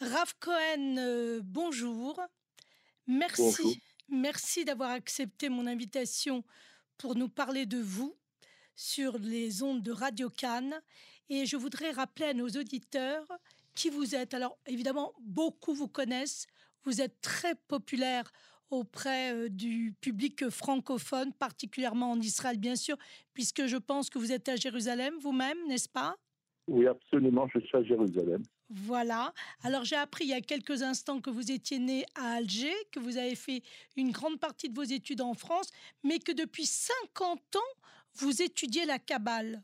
Rav Cohen, euh, bonjour. Merci, Bonjour. merci d'avoir accepté mon invitation pour nous parler de vous sur les ondes de Radio Cannes. Et je voudrais rappeler à nos auditeurs qui vous êtes. Alors, évidemment, beaucoup vous connaissent. Vous êtes très populaire auprès euh, du public francophone, particulièrement en Israël, bien sûr, puisque je pense que vous êtes à Jérusalem vous-même, n'est-ce pas? Oui, absolument, je suis à Jérusalem. Voilà. Alors j'ai appris il y a quelques instants que vous étiez né à Alger, que vous avez fait une grande partie de vos études en France, mais que depuis 50 ans, vous étudiez la Kabbale.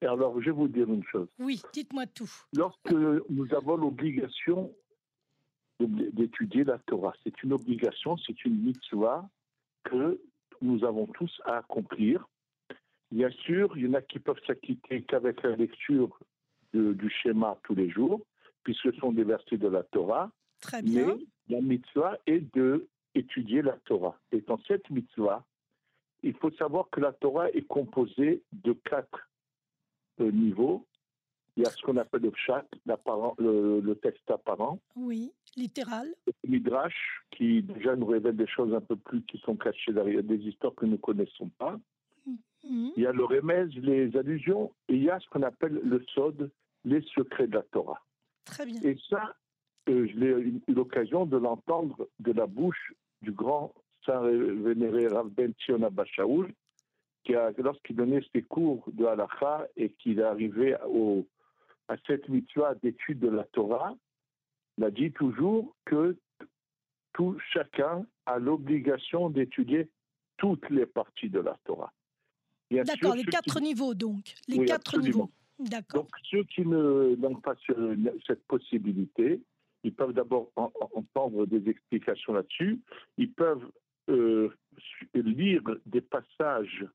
Et alors, je vais vous dire une chose. Oui, dites-moi tout. Lorsque nous avons l'obligation d'étudier la Torah, c'est une obligation, c'est une mitzvah que nous avons tous à accomplir. Bien sûr, il y en a qui peuvent s'acquitter qu'avec la lecture de- du schéma tous les jours, puisque ce sont des versets de la Torah. Très Mais bien. la mitzvah est de étudier la Torah. Et dans cette mitzvah, il faut savoir que la Torah est composée de quatre euh, niveaux. Il y a ce qu'on appelle le pshat, le, le texte apparent, Oui, littéral. le midrash, qui déjà nous révèle des choses un peu plus qui sont cachées derrière des histoires que nous ne connaissons pas. Mhm. Il y a le remez, les allusions, et il y a ce qu'on appelle le sod, les secrets de la Torah. Très bien. Et ça, euh, je l'ai eu l'occasion de l'entendre de la bouche du grand saint vénéré Rav Ben Sion Abba Shaul, qui a, lorsqu'il donnait ses cours de halakha et qu'il est arrivé au, à cette mitzvah d'étude de la Torah, il a dit toujours que tout chacun a l'obligation d'étudier toutes les parties de la Torah. D'accord, les quatre qui- niveaux donc. Les Oui, quatre absolument. niveaux. D'accord. donc, ceux qui n'ont pas ce- cette possibilité, ils peuvent d'abord en- en- entendre des explications là-dessus. Ils peuvent euh, lire des passages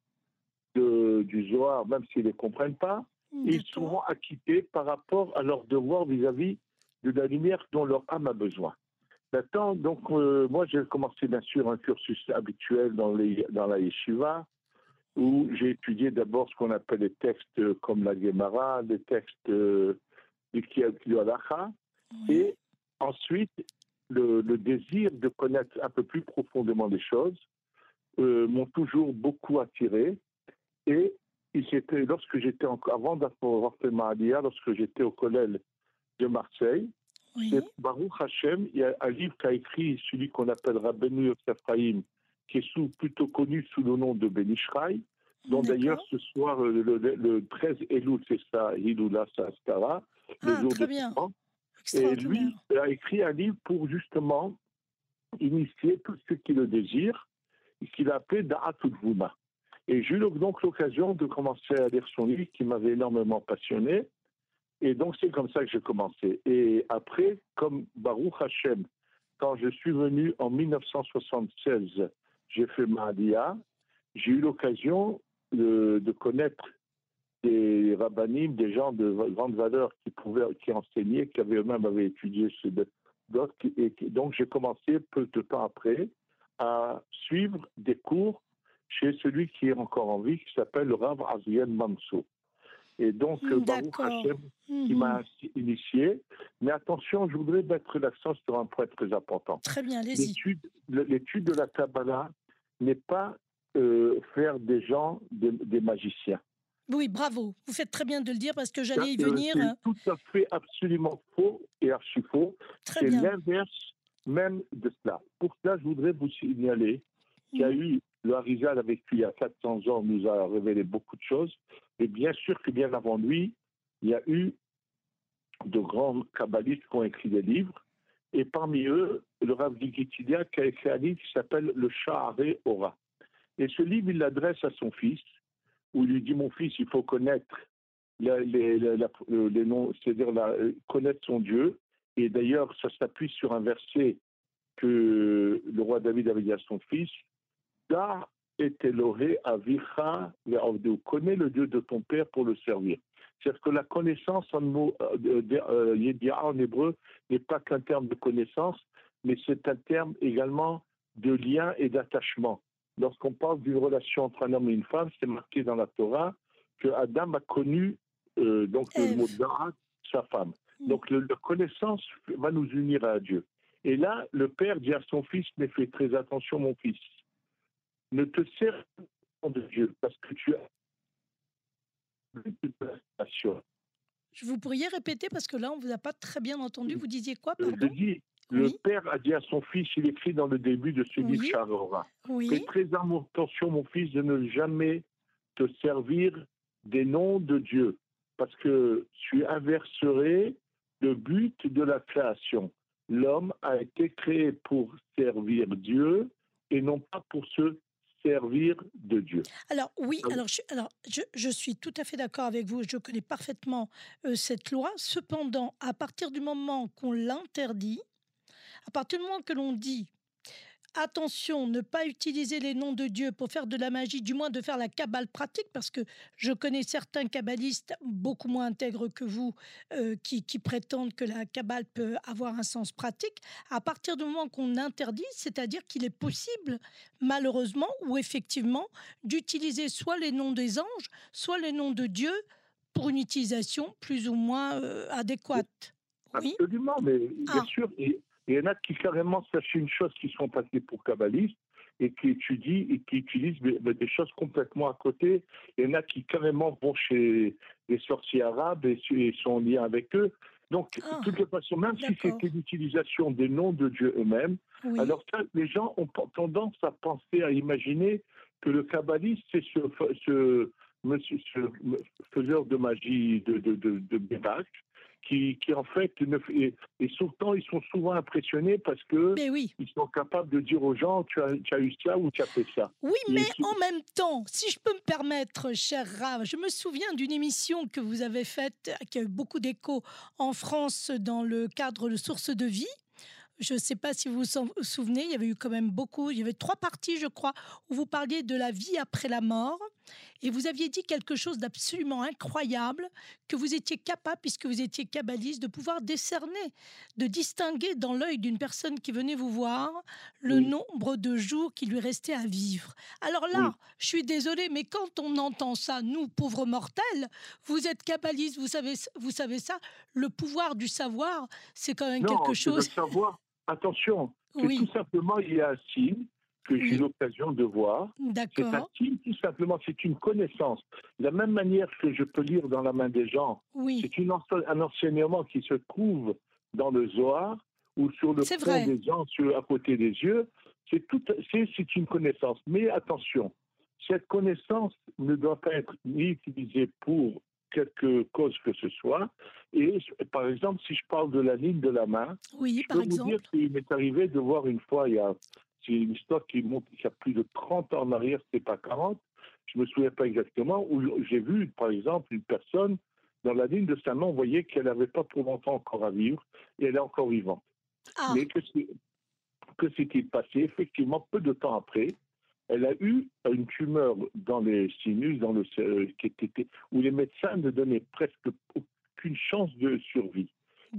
de- du Zohar, même s'ils ne les comprennent pas. Et ils D'accord. seront acquittés par rapport à leur devoir vis-à-vis de la lumière dont leur âme a besoin. Maintenant, donc, euh, moi, j'ai commencé bien sûr un cursus habituel dans, les, dans la yeshiva, où j'ai étudié d'abord ce qu'on appelle les textes comme la Gemara, les textes euh, du Oui. et ensuite le, le désir de connaître un peu plus profondément les choses euh, m'ont toujours beaucoup attiré. Et il s'était- lorsque j'étais encore, avant d'avoir fait ma aliyah, lorsque j'étais au collège de Marseille, Oui. c'est Baruch Hashem, il y a un livre qu'a écrit celui qu'on appelle Rabbeinu Yosef qui est sous, plutôt connu sous le nom de Benishraï, dont d'ailleurs ce soir, euh, le, le- le 13 Elul, c'est ça, Hiloula Saskara, le Ah, jour très de bien. Et lui a écrit un livre pour justement initier tous ceux qui le désirent, qu'il a appelé Da'at Vuma. Et j'ai eu donc l'occasion de commencer à lire son livre qui m'avait énormément passionné. Et donc c'est comme ça que j'ai commencé. Et après, comme Baruch Hashem, quand je suis venu en 1976, j'ai fait ma j'ai eu l'occasion de, de connaître des rabbinim, des gens de grande valeur qui pouvaient, qui enseignaient, qui avaient eux-mêmes avaient étudié de- d'autres. Et donc j'ai commencé peu de temps après à suivre des cours chez celui qui est encore en vie, qui s'appelle le Rav Aziel Mansour. Et donc euh, Baruch. Hashem qui Mhm. m'a initié. Mais attention, je voudrais mettre l'accent sur un point très important. Très bien, allez-y. L'étude de la Kabbalah n'est pas euh, faire des gens des, des magiciens. Oui, bravo. Vous faites très bien de le dire parce que j'allais y venir. C'est tout à fait absolument faux et archi faux. C'est l'inverse même de cela. Pour cela, je voudrais vous signaler qu'il y a eu, le Harizal avec lui il y a 400 ans nous a révélé beaucoup de choses. Et bien sûr que bien avant lui, il y a eu de grands kabbalistes qui ont écrit des livres. Et parmi eux, le Rav Gigitidia qui a écrit un livre qui s'appelle Le Sha'aré Ora. Et ce livre, il l'adresse à son fils, où il lui dit Mon fils, il faut connaître la- les, les noms, c'est-à-dire connaître son Dieu. Et d'ailleurs, ça s'appuie sur un verset que le roi David avait dit à son fils Da et Elohé avicha ve'avdeu. Connais le Dieu de ton père pour le servir. C'est-à-dire que la connaissance en mot euh, euh, en hébreu n'est pas qu'un terme de connaissance, mais c'est un terme également de lien et d'attachement. Lorsqu'on parle d'une relation entre un homme et une femme, c'est marqué dans la Torah que Adam a connu euh, donc le mot Da'at, sa femme. Mm. Donc la connaissance va nous unir à Dieu. Et là, le père dit à son fils, mais fais très attention mon fils. Ne te sers pas de Dieu parce que tu as vous pourriez répéter parce que là, on ne vous a pas très bien entendu. Vous disiez quoi, pardon? Je dis, le père a dit à son fils, il écrit dans le début de ce livre Charora, Fais très attention, mon fils, de ne jamais te servir des noms de Dieu, parce que tu inverserais le but de la création. L'homme a été créé pour servir Dieu et non pas pour se servir de Dieu. Alors oui, alors, je, alors je, suis tout à fait d'accord avec vous, je connais parfaitement euh, cette loi. Cependant, à partir du moment qu'on l'interdit, à partir du moment que l'on dit attention, ne pas utiliser les noms de Dieu pour faire de la magie, du moins de faire la cabale pratique, parce que je connais certains kabbalistes beaucoup moins intègres que vous euh, qui, prétendent que la cabale peut avoir un sens pratique. À partir du moment qu'on interdit, c'est-à-dire qu'il est possible, malheureusement ou effectivement, d'utiliser soit les noms des anges, soit les noms de Dieu pour une utilisation plus ou moins euh, adéquate. Absolument, mais bien ah. sûr. Et il y en a qui carrément sachent une chose qui sont passés pour kabbalistes et qui étudient et qui utilisent des choses complètement à côté. Il y en a qui carrément vont chez les sorciers arabes et, sont en lien avec eux. Donc, de ah, toute façon, même si c'était l'utilisation des noms de Dieu eux-mêmes, alors les gens ont tendance à penser, à imaginer que le kabbaliste, c'est ce, ce, ce, faiseur de magie, de, de, de, de qui, en fait, et, et surtout, ils sont souvent impressionnés parce que ils sont capables de dire aux gens tu as, tu as eu ça ou tu as fait ça. Oui, mais en même temps, si je peux me permettre, cher Rav, je me souviens d'une émission que vous avez faite qui a eu beaucoup d'écho en France dans le cadre de Source de vie. Je ne sais pas si vous vous souvenez, il y avait eu quand même beaucoup, il y avait trois parties, je crois, où vous parliez de la vie après la mort. Et vous aviez dit quelque chose d'absolument incroyable, que vous étiez capable, puisque vous étiez kabbaliste, de pouvoir décerner, de distinguer dans l'œil d'une personne qui venait vous voir le nombre de jours qui lui restait à vivre. Alors là, je suis désolée, mais quand on entend ça, nous, pauvres mortels, vous êtes kabbaliste, vous savez, vous savez ça, le pouvoir du savoir, c'est quand même quelque chose. Le savoir, attention, c'est tout simplement, il y a un signe que j'ai l'occasion de voir. C'est un signe, tout simplement, c'est une connaissance. De la même manière que je peux lire dans la main des gens, c'est un enseignement qui se trouve dans le Zohar ou sur le front des gens, sur, à côté des yeux. C'est c'est une connaissance. Mais attention, cette connaissance ne doit pas être ni utilisée pour quelque cause que ce soit. Et par exemple, si je parle de la ligne de la main, oui, je peux vous dire qu'il m'est arrivé de voir une fois, il y a c'est une histoire qui monte il y a plus de 30 ans en arrière, c'est pas 40. Je me souviens pas exactement où j'ai vu, par exemple, une personne dans la ligne de sa main, on voyait qu'elle n'avait pas trop longtemps encore à vivre et elle est encore vivante. Ah. Mais que, que s'est-il passé? Effectivement, peu de temps après, elle a eu une tumeur dans les sinus, dans le, euh, qui était, où les médecins ne donnaient presque aucune chance de survie.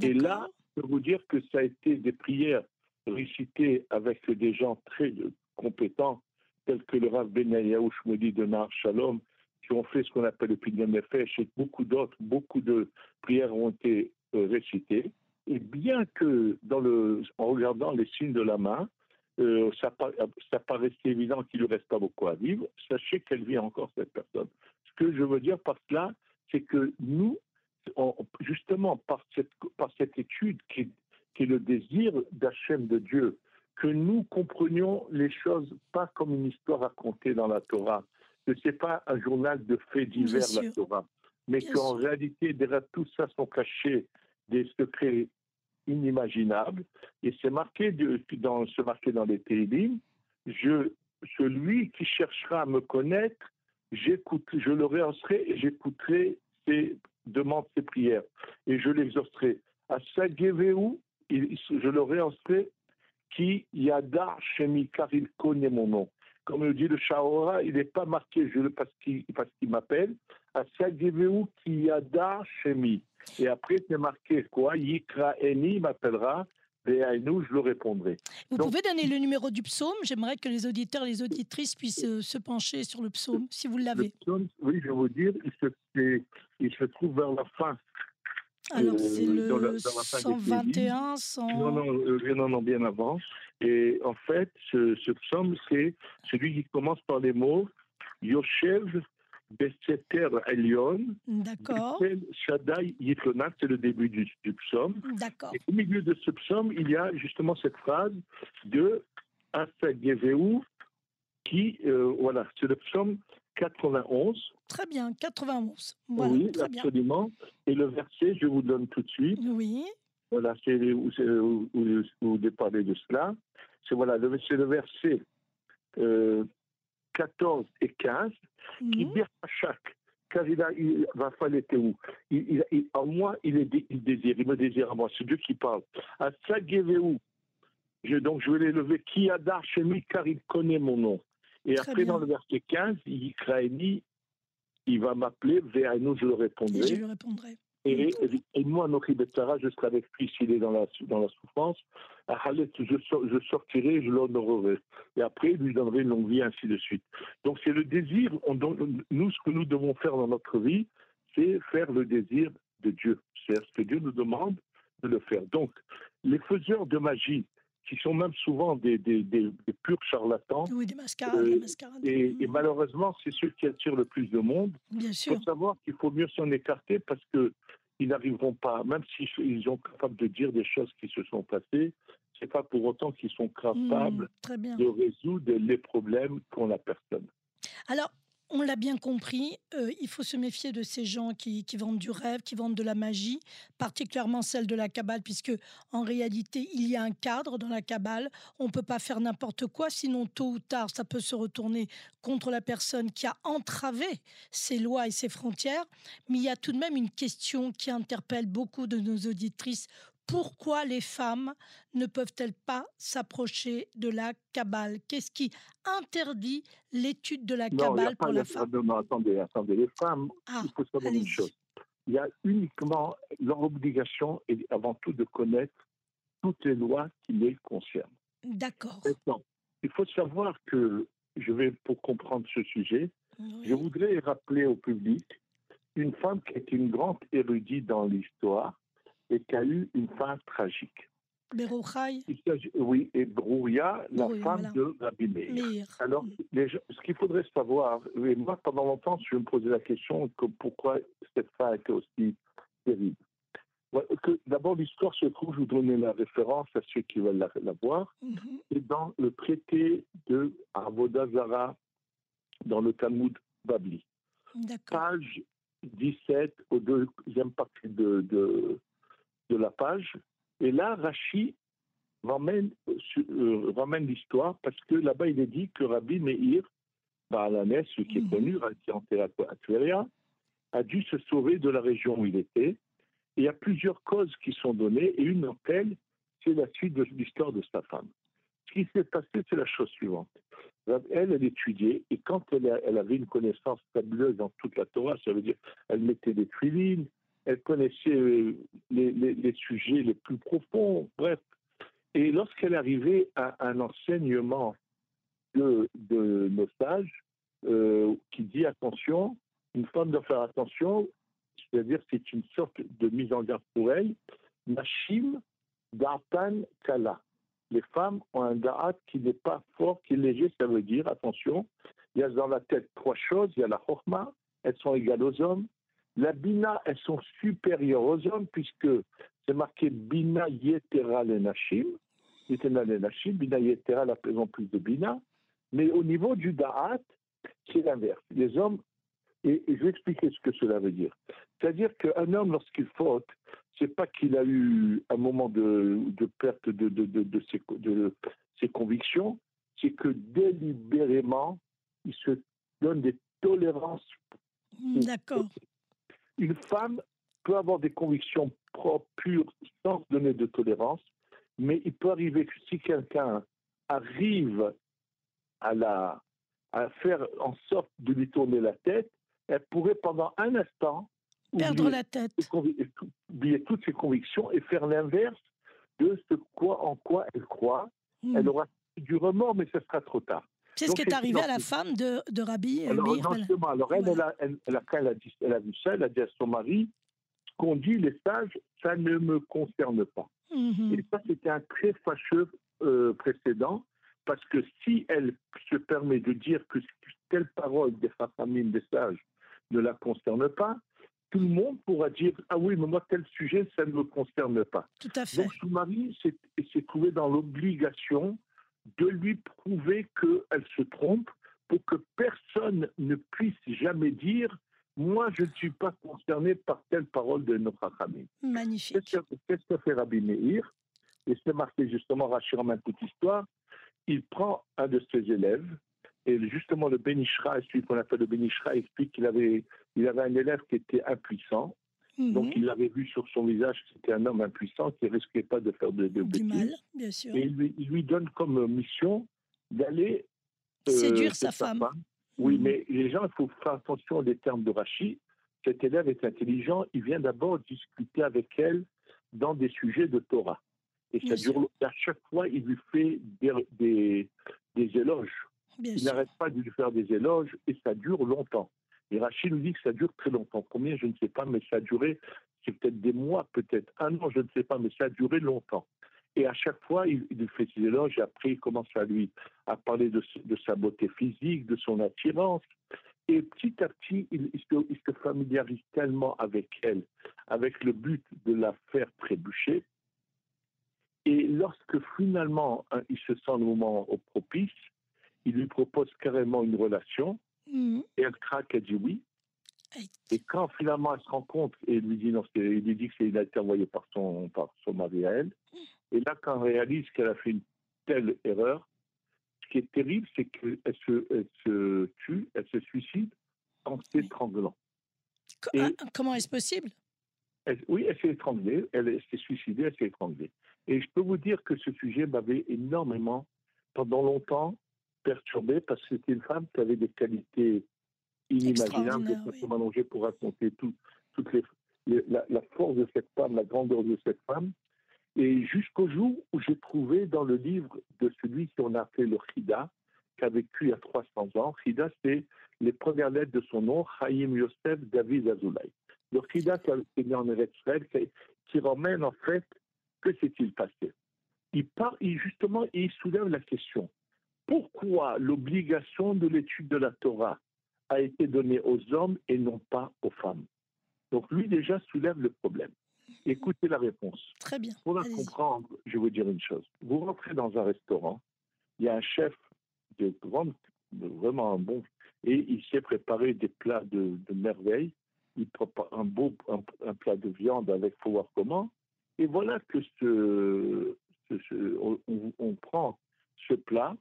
Et là, je peux vous dire que ça a été des prières récité avec des gens très compétents, tels que le Rav Benayahu Shmodi de Nar Shalom, qui ont fait ce qu'on appelle le Pidyon Nefesh, et beaucoup d'autres, beaucoup de prières ont été euh, récitées. Et bien que, en regardant les signes de la main, euh, ça, paraissait évident qu'il ne reste pas beaucoup à vivre, sachez qu'elle vit encore, cette personne. Ce que je veux dire par cela, c'est que nous, justement, par cette, par cette étude qui qui est le désir d'Hachem de Dieu, que nous comprenions les choses pas comme une histoire racontée dans la Torah, que ce n'est pas un journal de faits divers, la Torah, mais qu'en réalité, derrière tout ça sont cachés des secrets inimaginables. Et c'est marqué, dans, marqué dans les Télim, je, celui qui cherchera à me connaître, j'écoute, je le réancerai et j'écouterai ses demandes, ses prières. Et je l'exaucerai. À Sageveu, je le réinstrai qui yada shemi, car il connaît mon nom. Comme le dit le Shahora, il n'est pas marqué je, parce qu'il qu'il m'appelle. À Sageveu qui yada shemi. Et après, c'est marqué quoi? Yikra Eni m'appellera. Et à nous, je le répondrai. Vous pouvez donner le numéro du psaume? J'aimerais que les auditeurs les auditrices puissent euh, se pencher sur le psaume, si vous l'avez. Oui, je vais vous dire, il se, il se trouve vers la fin Alors, c'est le 121, 100... Non, non, non, non, bien avant. Et en fait, ce, ce psaume, c'est celui qui commence par les mots Yoshev Besseter Elion. D'accord. Shaddai Yitlonat, c'est le début du, du psaume. D'accord. Et au milieu de ce psaume, il y a justement cette phrase de Asageveu, qui, euh, voilà, c'est le psaume 91. Très bien, 91. Voilà, oui, très absolument. Et le verset, je vous donne tout de suite. Oui. Voilà, c'est où, où, où, où vous parlez de cela. C'est voilà, le, le verset euh, 14 et 15 qui Mhm. dit à chaque, car il, a, il va falloir où? Il, En moi, il, est, dé- il désire, il me désire à moi, c'est Dieu qui parle. À Sageveu, je, donc je vais l'élever, qui a car il connaît mon nom. Et Très après, bien. dans le verset 15, il dit Kraïni, il va m'appeler, vers nous, je le Et je répondrai. lui répondrai. Et, et moi, Nochi Betsara, je serai avec lui s'il est dans la, dans la souffrance. À Halet, je, je sortirai, je l'honorerai. Et après, je lui donnerai une longue vie, ainsi de suite. Donc, c'est le désir. On, nous, ce que nous devons faire dans notre vie, c'est faire le désir de Dieu. C'est ce que Dieu nous demande de le faire. Donc, les faiseurs de magie, qui sont même souvent des, des, des- des purs charlatans, Oui, des mascarades, Euh, des mascarades. et, et malheureusement, c'est ceux qui attirent le plus de monde. Bien Il sûr. faut savoir qu'il faut mieux s'en écarter parce que ils n'arriveront pas, même s'ils ils sont capables de dire des choses qui se sont passées, c'est pas pour autant qu'ils sont capables Très bien. de résoudre les problèmes qu'ont la personne. Alors, on l'a bien compris, euh, il faut se méfier de ces gens qui, qui vendent du rêve, qui vendent de la magie, particulièrement celle de la Kabbale, puisque en réalité, il y a un cadre dans la Kabbale. On ne peut pas faire n'importe quoi, sinon tôt ou tard, ça peut se retourner contre la personne qui a entravé ses lois et ses frontières. Mais il y a tout de même une question qui interpelle beaucoup de nos auditrices. Pourquoi les femmes ne peuvent-elles pas s'approcher de la Kabbale? Qu'est-ce qui interdit l'étude de la pas pour la femme? non, attendez, attendez. Les femmes, Ah, il faut savoir une chose. Il y a uniquement leur obligation est avant tout de connaître toutes les lois qui les concernent. D'accord. Maintenant, il faut savoir que, je vais pour comprendre ce sujet, Oui. Je voudrais rappeler au public une femme qui est une grande érudite dans l'histoire et qui a eu une fin tragique. Berouchaï, oui, et Brouya, la Brouya, femme voilà. de Rabbi Meir. Alors, les gens- ce qu'il faudrait savoir, et moi pendant longtemps, je me posais la question que pourquoi cette fin était aussi terrible. D'abord, l'histoire se trouve, je vous donner la référence à ceux qui veulent la, la voir, Mhm. et dans le traité de Avodazara, dans le Talmud Babli. Page 17, au deuxième partie de, de, de la page. Et là, Rachi ramène, euh, ramène l'histoire parce que là-bas, il est dit que Rabbi Meir, Baalanes, celui qui est Mhm. connu, qui est enterré à Tveria, a dû se sauver de la région où il était. Et il y a plusieurs causes qui sont données, et une d'entre elles, c'est la suite de l'histoire de sa femme. Ce qui s'est passé, c'est la chose suivante. Elle, elle étudiait, et quand elle, a- elle avait une connaissance fabuleuse dans toute la Torah, ça veut dire elle mettait des filines, elle connaissait euh, les, sujets les plus profonds, bref. Et lorsqu'elle arrivait à un enseignement de, de nos sages, euh, qui dit attention, une femme doit faire attention, c'est-à-dire c'est une sorte de mise en garde pour elle, Kala. Les femmes ont un da'at qui n'est pas fort, qui est léger, ça veut dire, attention, il y a dans la tête trois choses, il y a la chokma, elles sont égales aux hommes, la bina, elles sont supérieures aux hommes, puisque c'est marqué bina yetera le nashim, yetera le nashim, bina yetera, la présence plus de bina, mais au niveau du da'at, c'est l'inverse. Les hommes, et, je vais expliquer ce que cela veut dire. C'est-à-dire qu'un homme, lorsqu'il faute, c'est pas qu'il a eu un moment de, perte de ses convictions, c'est que délibérément, il se donne des tolérances. D'accord. Une femme peut avoir des convictions propres, pures, sans se donner de tolérance, mais il peut arriver que si quelqu'un arrive à, la, à faire en sorte de lui tourner la tête, elle pourrait pendant un instant Perdre la tête. oublier toutes ses convictions et faire l'inverse de ce quoi, en quoi elle croit. Hmm. Elle aura du remords, mais ce sera trop tard. C'est ce qui est arrivé à la femme de, de Rabbi euh, Alors, Meir. non alors elle, Voilà. elle, a, elle, elle a- quand elle a, dit- elle a vu ça, elle a dit à son mari qu'ont dit les sages, ça ne me concerne pas. Mhm. Et ça, c'était un très fâcheux euh, précédent, parce que si elle se permet de dire que telle parole des familles des sages ne la concerne pas, tout le monde pourra dire Ah oui, mais moi, tel sujet, ça ne me concerne pas. Tout à fait. Donc, son mari s'est s'est trouvé dans l'obligation de lui prouver qu'elle se trompe pour que personne ne puisse jamais dire Moi, je ne suis pas concerné par telle parole de notre famille. Magnifique. Qu'est-ce que, fait Rabbi Meir? Et c'est marqué justement, Rachir en toute histoire. Il prend un de ses élèves, et justement le Benishra, celui qu'on appelle le Benishra, explique qu'il avait, il avait un élève qui était impuissant. Mhm. Donc il l'avait vu sur son visage que c'était un homme impuissant qui risquait pas de faire de, de bêtises. mal, bien sûr. Et il lui, il lui donne comme mission d'aller euh, Séduire sa femme. Oui, Mhm. mais les gens, il faut faire attention des termes de Rachid. Cet élève est intelligent, il vient d'abord discuter avec elle dans des sujets de Torah. Et ça Bien dure, à chaque fois, il lui fait des, des, des éloges. Bien Il n'arrête pas de lui faire des éloges et ça dure longtemps. Et Rachid nous dit que ça dure très longtemps. Combien, je ne sais pas, mais ça a duré, c'est peut-être des mois, peut-être un an, je ne sais pas, mais ça a duré longtemps. Et à chaque fois, il, il fait ses éloges et après, il commence à lui à parler de, sa beauté physique, de son attirance. Et petit à petit, il, se, il se familiarise tellement avec elle, avec le but de la faire trébucher. Et lorsque finalement, hein, il se sent le moment propice, il lui propose carrément une relation. Mhm. Et elle craque, elle dit oui. Et quand finalement elle se rend compte et lui dit non, il lui dit que c'est il a été envoyé par son par son mari à elle. Et là, quand elle réalise qu'elle a fait une telle erreur, ce qui est terrible, c'est qu'elle se, elle se tue, elle se suicide en s'étranglant. Ah, Comment est-ce possible? Elle- oui, elle s'est étranglée, elle s'est suicidée, elle s'est étranglée. Et je peux vous dire que ce sujet m'avait énormément, pendant longtemps, perturbé parce que c'était une femme qui avait des qualités inimaginables. Peux oui. pas m'allonger pour raconter tout, toutes les, les- la, la force de cette femme, la grandeur de cette femme. Et jusqu'au jour où j'ai trouvé dans le livre de celui qu'on a appelé le Chida, qui a vécu il y a 300 ans. Chida, c'est les premières lettres de son nom, Chaim Yosef David Azoulay. Le Chida qui est né en Eretz Israël, qui, qui ramène en fait, que s'est-il passé? Il, part, il justement, il soulève la question pourquoi l'obligation de l'étude de la Torah a été donnée aux hommes et non pas aux femmes? Donc lui déjà soulève le problème. Écoutez la réponse. Très bien. Pour la comprendre, je vais vous dire une chose. Vous rentrez dans un restaurant, il y a un chef de grande, de vraiment un bon, et il sait préparer des plats de, de merveille. Il prépare un beau un, un plat de viande avec faut voir comment. Et voilà que ce, ce- ce- on, on- on prend ce plat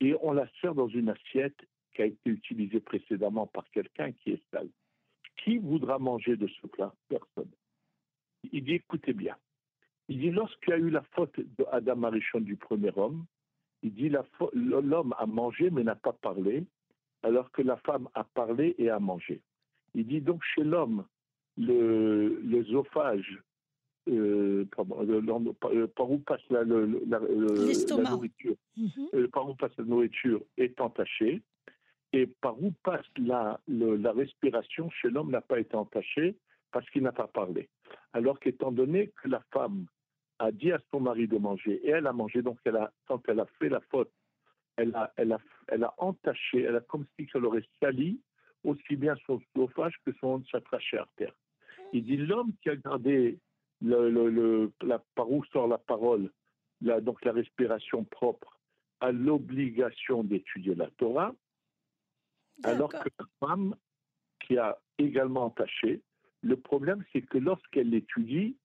et on la sert dans une assiette qui a été utilisée précédemment par quelqu'un qui est sale. Qui voudra manger de ce plat? Personne. Il dit écoutez bien. Il dit lorsqu'il y a eu la faute d'Adam Arichon du premier homme, il dit l'homme a mangé mais n'a pas parlé, alors que la femme a parlé et a mangé. Il dit donc chez l'homme, l'œsophage, euh, pardon, le- le- euh, par où passe la, le- nourriture, Mhm. par où passe la nourriture est entaché, et par où passe la respiration chez l'homme n'a pas été entachée parce qu'il n'a pas parlé. Alors qu'étant donné que la femme a dit à son mari de manger, et elle a mangé, donc elle a, quand elle a fait la faute, elle a, elle a, elle a entaché, elle a comme si elle aurait sali aussi bien son oesophage que son, sa trachée artère. Il dit l'homme qui a gardé le, le- le- la, par où sort la parole, la, donc la respiration propre, a l'obligation d'étudier la Torah, alors que la femme qui a également entaché, le problème c'est que lorsqu'elle l'étudie,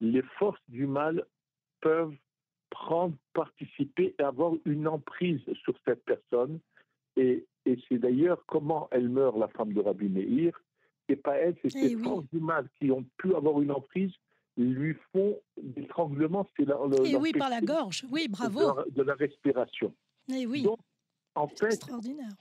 les forces du mal peuvent prendre, participer et avoir une emprise sur cette personne. Et, et c'est d'ailleurs comment elle meurt, la femme de Rabbi Meir. C'est pas elle, c'est Eh ces oui. forces du mal qui ont pu avoir une emprise, lui font l'étranglement, c'est la, le- Et oui, par la gorge. Oui, de bravo. la- de la respiration. Et oui, Donc, en fait, extraordinaire.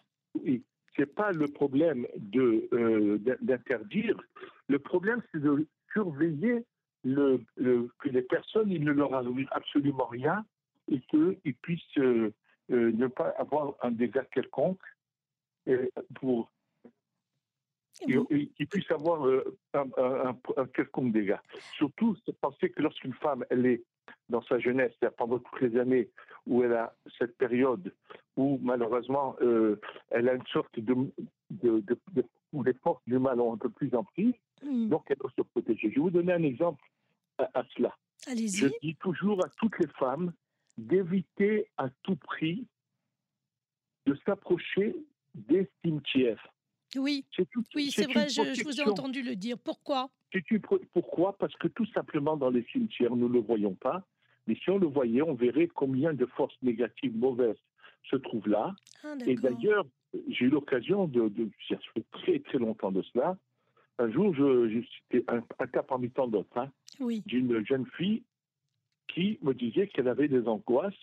oui, c'est pas le problème de euh, d'in- d'interdire. Le problème, c'est de surveiller le, le- que les personnes, il ne leur arrive absolument rien et qu'ils puissent euh, euh, ne pas avoir un dégât quelconque pour qui puisse avoir euh, un, quelconque dégât. Surtout, penser que lorsqu'une femme, elle est dans sa jeunesse, pendant toutes les années où elle a cette période où malheureusement euh, elle a une sorte de, de, où les forces du mal ont un peu plus emprise, hmm. donc elle doit se protéger. Je vais vous donner un exemple à, à cela. Je dis toujours à toutes les femmes d'éviter à tout prix de s'approcher des cimetières. Oui, oui c'est vrai, je, vous ai entendu le dire. Pourquoi? Pourquoi? Parce que tout simplement dans les cimetières, nous ne le voyons pas. Mais si on le voyait, on verrait combien de forces négatives, mauvaises se trouvent là. Ah, et d'ailleurs, j'ai eu l'occasion de, de, ça fait très très longtemps de cela. Un jour, je, c'était un, cas parmi tant d'autres, hein, d'une jeune fille qui me disait qu'elle avait des angoisses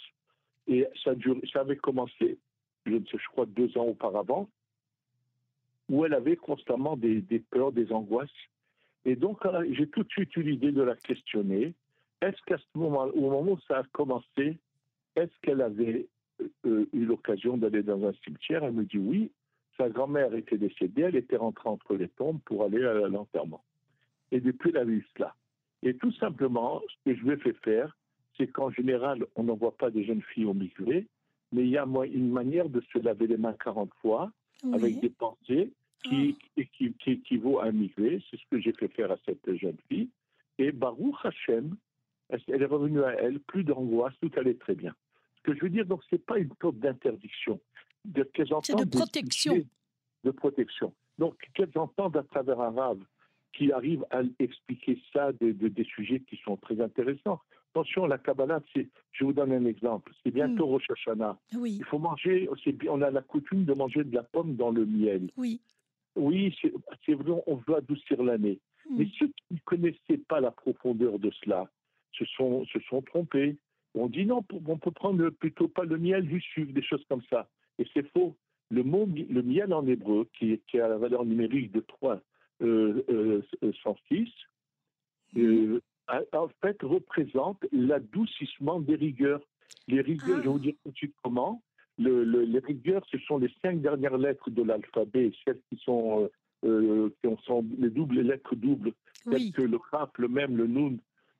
et ça, ça avait commencé, je, je crois, deux ans auparavant où elle avait constamment des, peurs, des angoisses. Et donc, j'ai tout de suite eu l'idée de la questionner. Est-ce qu'à ce moment, au moment où ça a commencé, est-ce qu'elle avait euh, eu l'occasion d'aller dans un cimetière? Elle me dit oui. Sa grand-mère était décédée, elle était rentrée entre les tombes pour aller à l'enterrement. Et depuis, elle a vu cela. Et tout simplement, ce que je lui ai fait faire, c'est qu'en général, on n'envoie pas des jeunes filles au migré, mais il y a une manière de se laver les mains 40 fois avec des pensées qui, ah. qui, qui, équivaut à migré. C'est ce que j'ai fait faire à cette jeune fille. Et Baruch Hashem, elle est revenue à elle, plus d'angoisse, tout allait très bien. Ce que je veux dire, donc, ce n'est pas une sorte d'interdiction. C'est de protection. De protection. Donc, qu'elles entendent à travers un rave qui arrive à expliquer ça de, des sujets qui sont très intéressants. Attention, la Kabbalah, je vous donne un exemple. C'est bientôt hmm. Rosh Hashanah. Oui. Il faut manger, on a la coutume de manger de la pomme dans le miel. Oui. Oui, c'est vrai, on veut adoucir l'année. Hmm. Mais ceux qui ne connaissaient pas la profondeur de cela se sont, se sont trompés. On dit non, on peut prendre plutôt pas le miel du sucre, des choses comme ça. Et c'est faux. Le mot le miel en hébreu, qui, qui, a la valeur numérique de 3, euh, 106, euh, euh, en fait représente l'adoucissement des rigueurs. Les rigueurs, je vais vous dire tout de suite comment les rigueurs, ce sont les cinq dernières lettres de l'alphabet, celles qui sont, euh, euh, qui sont les doubles lettres doubles, telles que le rap, le même, le nun,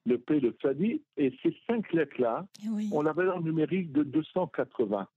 le p, le tsadi. Et ces cinq lettres-là ont la valeur numérique de 280.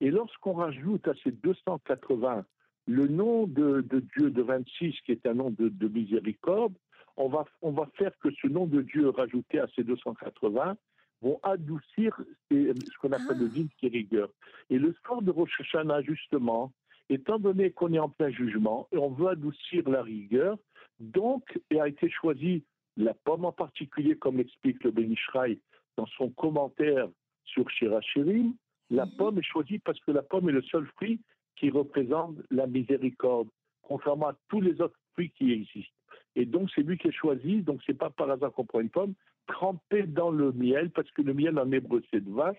Et lorsqu'on rajoute à ces 280 le nom de, Dieu de 26, qui est un nom de, de miséricorde, on va, on va faire que ce nom de Dieu rajouté à ces 280 vont adoucir ce qu'on appelle le vin qui rigueur. Et le sort de Rosh Hashanah, justement, étant donné qu'on est en plein jugement et on veut adoucir la rigueur, donc et a été choisi la pomme en particulier, comme l'explique le Benishraï dans son commentaire sur Shirachirim, la mhm. pomme est choisie parce que la pomme est le seul fruit qui représente la miséricorde, contrairement à tous les autres fruits qui existent. Et donc c'est lui qui est choisi, donc c'est pas par hasard qu'on prend une pomme, trempé dans le miel, parce que le miel en hébreu c'est de vache,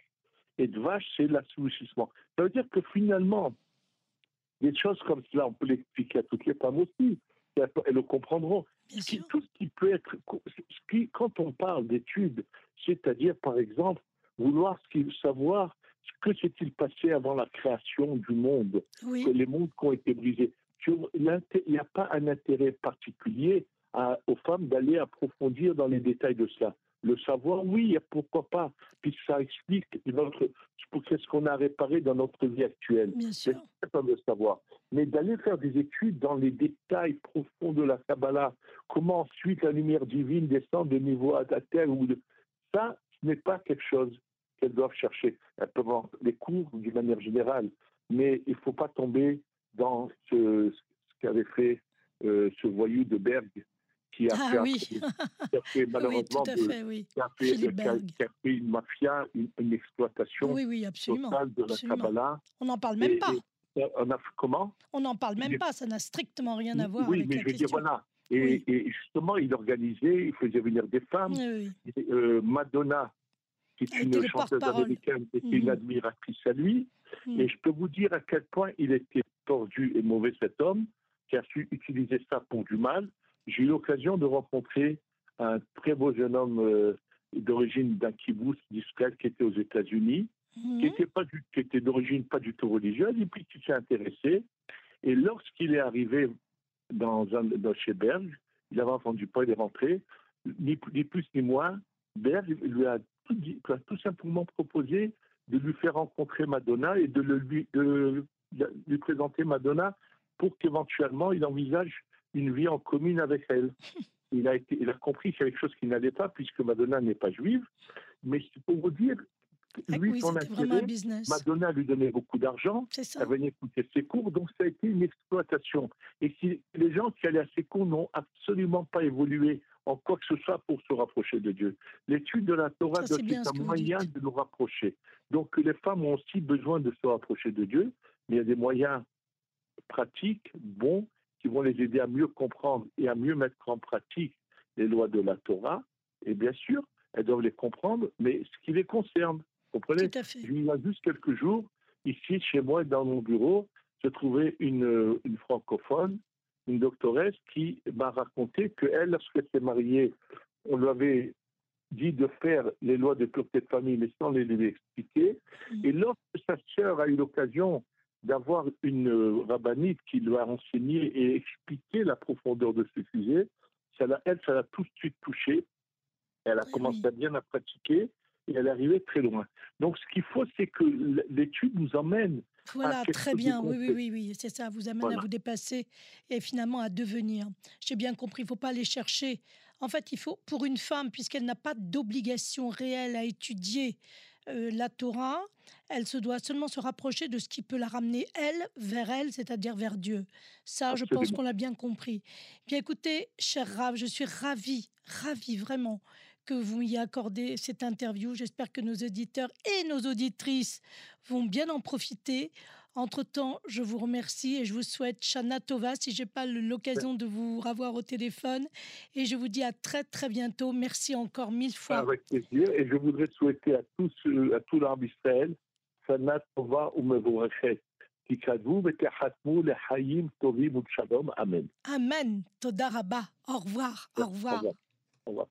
et de vache c'est l'assouchissement. Ça veut dire que finalement, des choses comme cela, on peut l'expliquer à toutes les femmes aussi, elles le comprendront. tout ce qui peut être, quand on parle d'études, c'est-à-dire par exemple vouloir savoir que s'est-il passé avant la création du monde, les mondes qui ont été brisés. Il n'y a pas un intérêt particulier aux femmes d'aller approfondir dans les détails de cela. Le savoir, oui, pourquoi pas, puisque ça explique notre, ce qu'on a réparé dans notre vie actuelle. C'est pas le savoir. Mais d'aller faire des études dans les détails profonds de la Kabbalah, comment ensuite la lumière divine descend de niveau à terre, ou de... ça, ce n'est pas quelque chose qu'elles doivent chercher. Elles peuvent avoir les cours d'une manière générale, mais il ne faut pas tomber dans ce, ce qu'avait fait euh, ce voyou de Berg qui a, ah, oui. qui a fait malheureusement oui, qui, a fait, qui, a, qui, a fait, une mafia, une, exploitation totale de la Kabbalah. On n'en parle même pas. on a, comment? On n'en parle même pas, ça n'a strictement rien à voir oui, avec mais la je question. dire, voilà. Et, et, justement, il organisait, il faisait venir des femmes. Euh, Madonna, qui est une chanteuse américaine, était une admiratrice à lui. Mhm. Et je peux vous dire à quel point il était tordu et mauvais cet homme, qui a su utiliser ça pour du mal. J'ai eu l'occasion de rencontrer un très beau jeune homme euh, d'origine d'un kibbutz d'Israël qui était aux États-Unis, mhm. qui était pas du, qui était d'origine pas du tout religieuse, et puis qui s'est intéressé. Et lorsqu'il est arrivé dans un, dans, chez Berg. Il avait entendu pas, il est rentré. Ni, ni plus ni moins, Berg lui a tout, tout, simplement proposé de lui faire rencontrer Madonna et de, le, lui, de, lui présenter Madonna pour qu'éventuellement il envisage une vie en commune avec elle. Il a, été, il a compris qu'il y avait quelque chose qui n'allait pas puisque Madonna n'est pas juive. Mais pour vous dire, lui, oui, son intérêt, Madonna lui donnait beaucoup d'argent, elle venait écouter ses cours, donc ça a été une exploitation. Et si les gens qui allaient à ses cours n'ont absolument pas évolué en quoi que ce soit pour se rapprocher de Dieu. L'étude de la Torah doit être un moyen de nous rapprocher. Donc les femmes ont aussi besoin de se rapprocher de Dieu, mais il y a des moyens pratiques, bons, qui vont les aider à mieux comprendre et à mieux mettre en pratique les lois de la Torah. Et bien sûr, elles doivent les comprendre, mais ce qui les concerne. Vous comprenez? Tout à fait. Il y a juste quelques jours, ici, chez moi, dans mon bureau, se trouvait une, une francophone une doctoresse qui m'a raconté qu'elle, lorsqu'elle s'est mariée, on lui avait dit de faire les lois de pureté de famille, mais sans les lui expliquer. Mm. Et lorsque sa sœur a eu l'occasion d'avoir une euh, rabbinite qui lui a enseigné et expliqué la profondeur de ce sujet, ça elle, ça l'a tout de suite touchée. Elle a commencé à bien à pratiquer et elle est arrivée très loin. Donc, ce qu'il faut, c'est que l'étude nous emmène voilà, très bien. Oui, oui, oui, oui, c'est ça. Vous amène à vous dépasser et finalement à devenir. J'ai bien compris. Il ne faut pas aller chercher. En fait, il faut, pour une femme, puisqu'elle n'a pas d'obligation réelle à étudier euh, la Torah, elle se doit seulement se rapprocher de ce qui peut la ramener, elle, vers elle, c'est-à-dire vers Dieu. Ça, je pense qu'on l'a bien compris. Bien écoutez, cher Rav, je suis ravie, ravie vraiment que vous m'y accordez cette interview. J'espère que nos auditeurs et nos auditrices vont bien en profiter. Entre-temps, je vous remercie et je vous souhaite Shana Tova si je n'ai pas l'occasion de vous revoir au téléphone. Et je vous dis à très très bientôt. Merci encore mille fois. Avec plaisir. Et je voudrais souhaiter à tous, à tout l'arbre Israël, Shana Tova ou Amen. Amen. Toda Rabba. Au revoir. Au revoir. Au revoir.